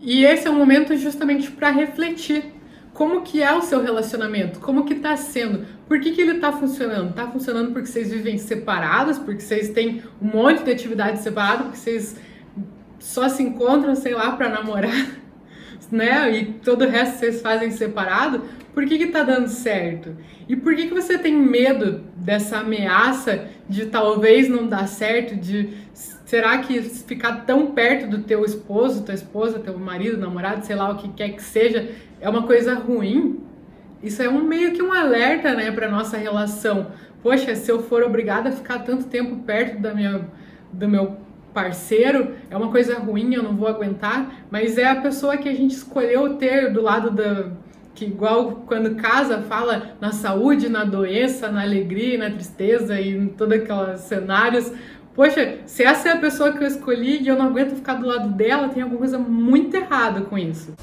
E esse é um momento justamente para refletir como que é o seu relacionamento, como que tá sendo, por que, que ele tá funcionando? Tá funcionando porque vocês vivem separados, porque vocês têm um monte de atividade separada, porque vocês só se encontram, sei lá, para namorar, né? E todo o resto vocês fazem separado. Por que que tá dando certo? E por que que você tem medo dessa ameaça de talvez não dar certo, de será que ficar tão perto do teu esposo, tua esposa, teu marido, namorado, sei lá o que quer que seja, é uma coisa ruim? Isso é um meio que um alerta, né, para nossa relação. Poxa, se eu for obrigada a ficar tanto tempo perto da minha do meu parceiro, é uma coisa ruim, eu não vou aguentar, mas é a pessoa que a gente escolheu ter do lado da que igual quando casa fala na saúde, na doença, na alegria, na tristeza e em todos aqueles cenários. Poxa, se essa é a pessoa que eu escolhi e eu não aguento ficar do lado dela, tem alguma coisa muito errada com isso.